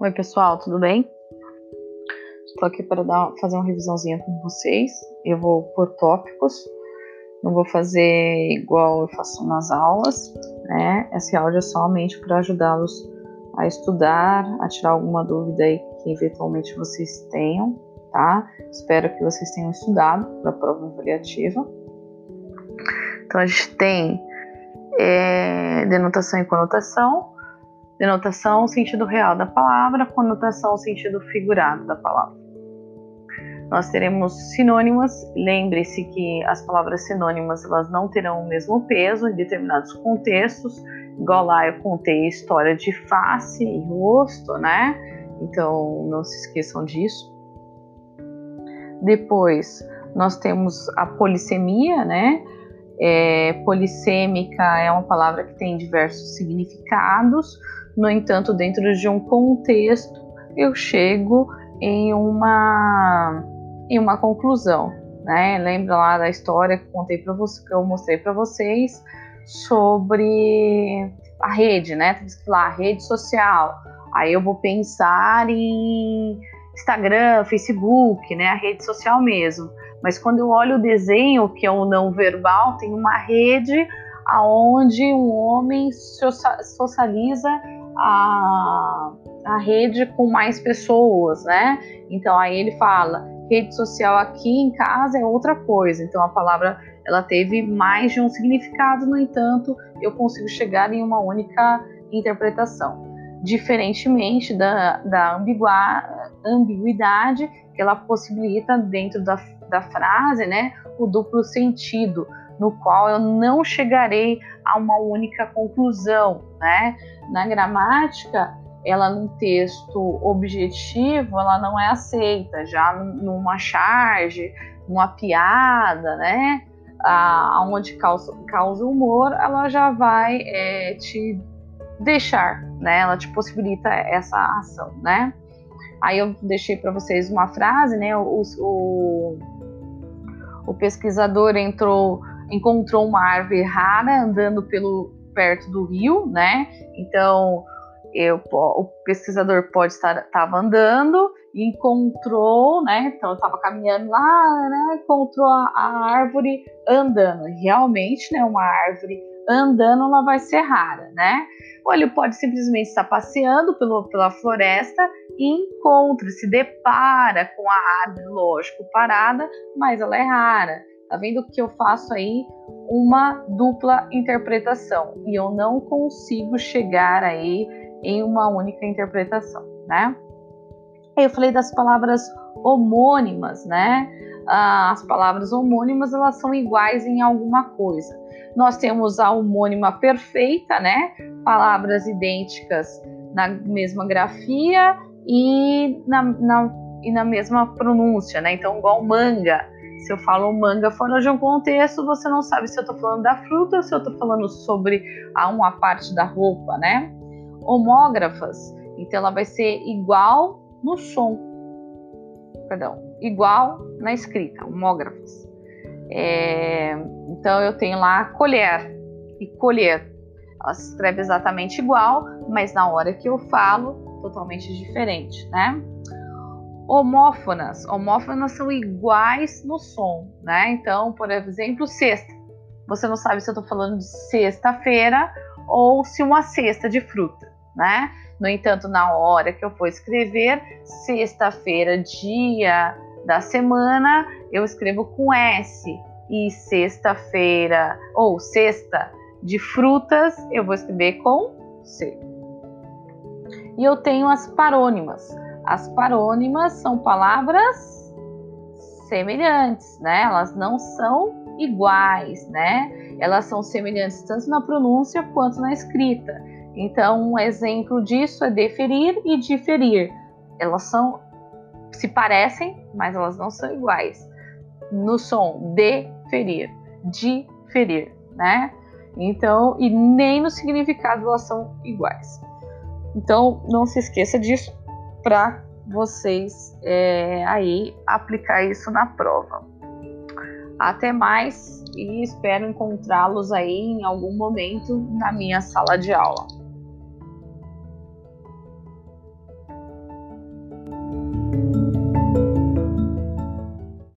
Oi, pessoal, tudo bem? Estou aqui para dar, fazer uma revisãozinha com vocês. Eu vou por tópicos, não vou fazer igual eu faço nas aulas, né? Esse áudio é somente para ajudá-los a estudar, a tirar alguma dúvida aí que eventualmente vocês tenham, tá? Espero que vocês tenham estudado para a prova avaliativa. Então a gente tem é, denotação e conotação Denotação, sentido real da palavra, conotação, sentido figurado da palavra. Nós teremos sinônimas. Lembre-se que as palavras sinônimas elas não terão o mesmo peso em determinados contextos. Igual lá eu contei a história de face e rosto, né? Então não se esqueçam disso. Depois nós temos a polissemia, né? É, polissêmica é uma palavra que tem diversos significados. No entanto, dentro de um contexto, eu chego em uma em uma conclusão, né? Lembra lá da história que contei para você, que eu mostrei para vocês sobre a rede, né? Que lá rede social. Aí eu vou pensar em Instagram, Facebook, né? A rede social mesmo. Mas quando eu olho o desenho, que é o não verbal, tem uma rede aonde um homem socializa a, a rede com mais pessoas, né? Então aí ele fala, rede social aqui em casa é outra coisa. Então a palavra ela teve mais de um significado, no entanto, eu consigo chegar em uma única interpretação. Diferentemente da, da ambiguidade que ela possibilita dentro da, da frase, né, o duplo sentido, no qual eu não chegarei a uma única conclusão, né? Na gramática, ela num texto objetivo, ela não é aceita, já numa charge, numa piada, né? Aonde causa, causa humor, ela já vai é, te deixar, né? Ela te possibilita essa ação, né? Aí eu deixei para vocês uma frase, né? O, o, o pesquisador entrou, encontrou uma árvore rara andando pelo perto do rio, né? Então, eu, o pesquisador pode estar andando e encontrou, né? Então, estava caminhando lá, né? Encontrou a, a, árvore andando. Realmente, né? Uma árvore andando, ela vai ser rara, né? Ou ele pode simplesmente estar passeando pelo, pela floresta e encontra, se depara com a árvore, lógico, parada, mas ela é rara. Tá vendo que eu faço aí uma dupla interpretação e eu não consigo chegar aí em uma única interpretação, né? Eu falei das palavras homônimas, né? Ah, as palavras homônimas elas são iguais em alguma coisa. Nós temos a homônima perfeita, né? Palavras idênticas na mesma grafia e na, na, e na mesma pronúncia, né? Então, igual manga se eu falo manga fora de um contexto, você não sabe se eu estou falando da fruta ou se eu estou falando sobre a uma parte da roupa, né? Homógrafas, então ela vai ser igual no som, perdão, igual na escrita, homógrafas. É, então eu tenho lá colher e colher. Ela se escreve exatamente igual, mas na hora que eu falo, totalmente diferente, né? Homófonas. Homófonas são iguais no som, né? Então, por exemplo, sexta. Você não sabe se eu estou falando de sexta-feira ou se uma cesta de fruta, né? No entanto, na hora que eu for escrever sexta-feira, dia da semana, eu escrevo com S. E sexta-feira ou sexta de frutas, eu vou escrever com C. E eu tenho as parônimas. As parônimas são palavras semelhantes, né? Elas não são iguais, né? Elas são semelhantes tanto na pronúncia quanto na escrita. Então, um exemplo disso é deferir e diferir. Elas são se parecem, mas elas não são iguais. No som deferir, diferir, né? Então, e nem no significado elas são iguais. Então, não se esqueça disso para vocês é, aí aplicar isso na prova. Até mais e espero encontrá-los aí em algum momento na minha sala de aula.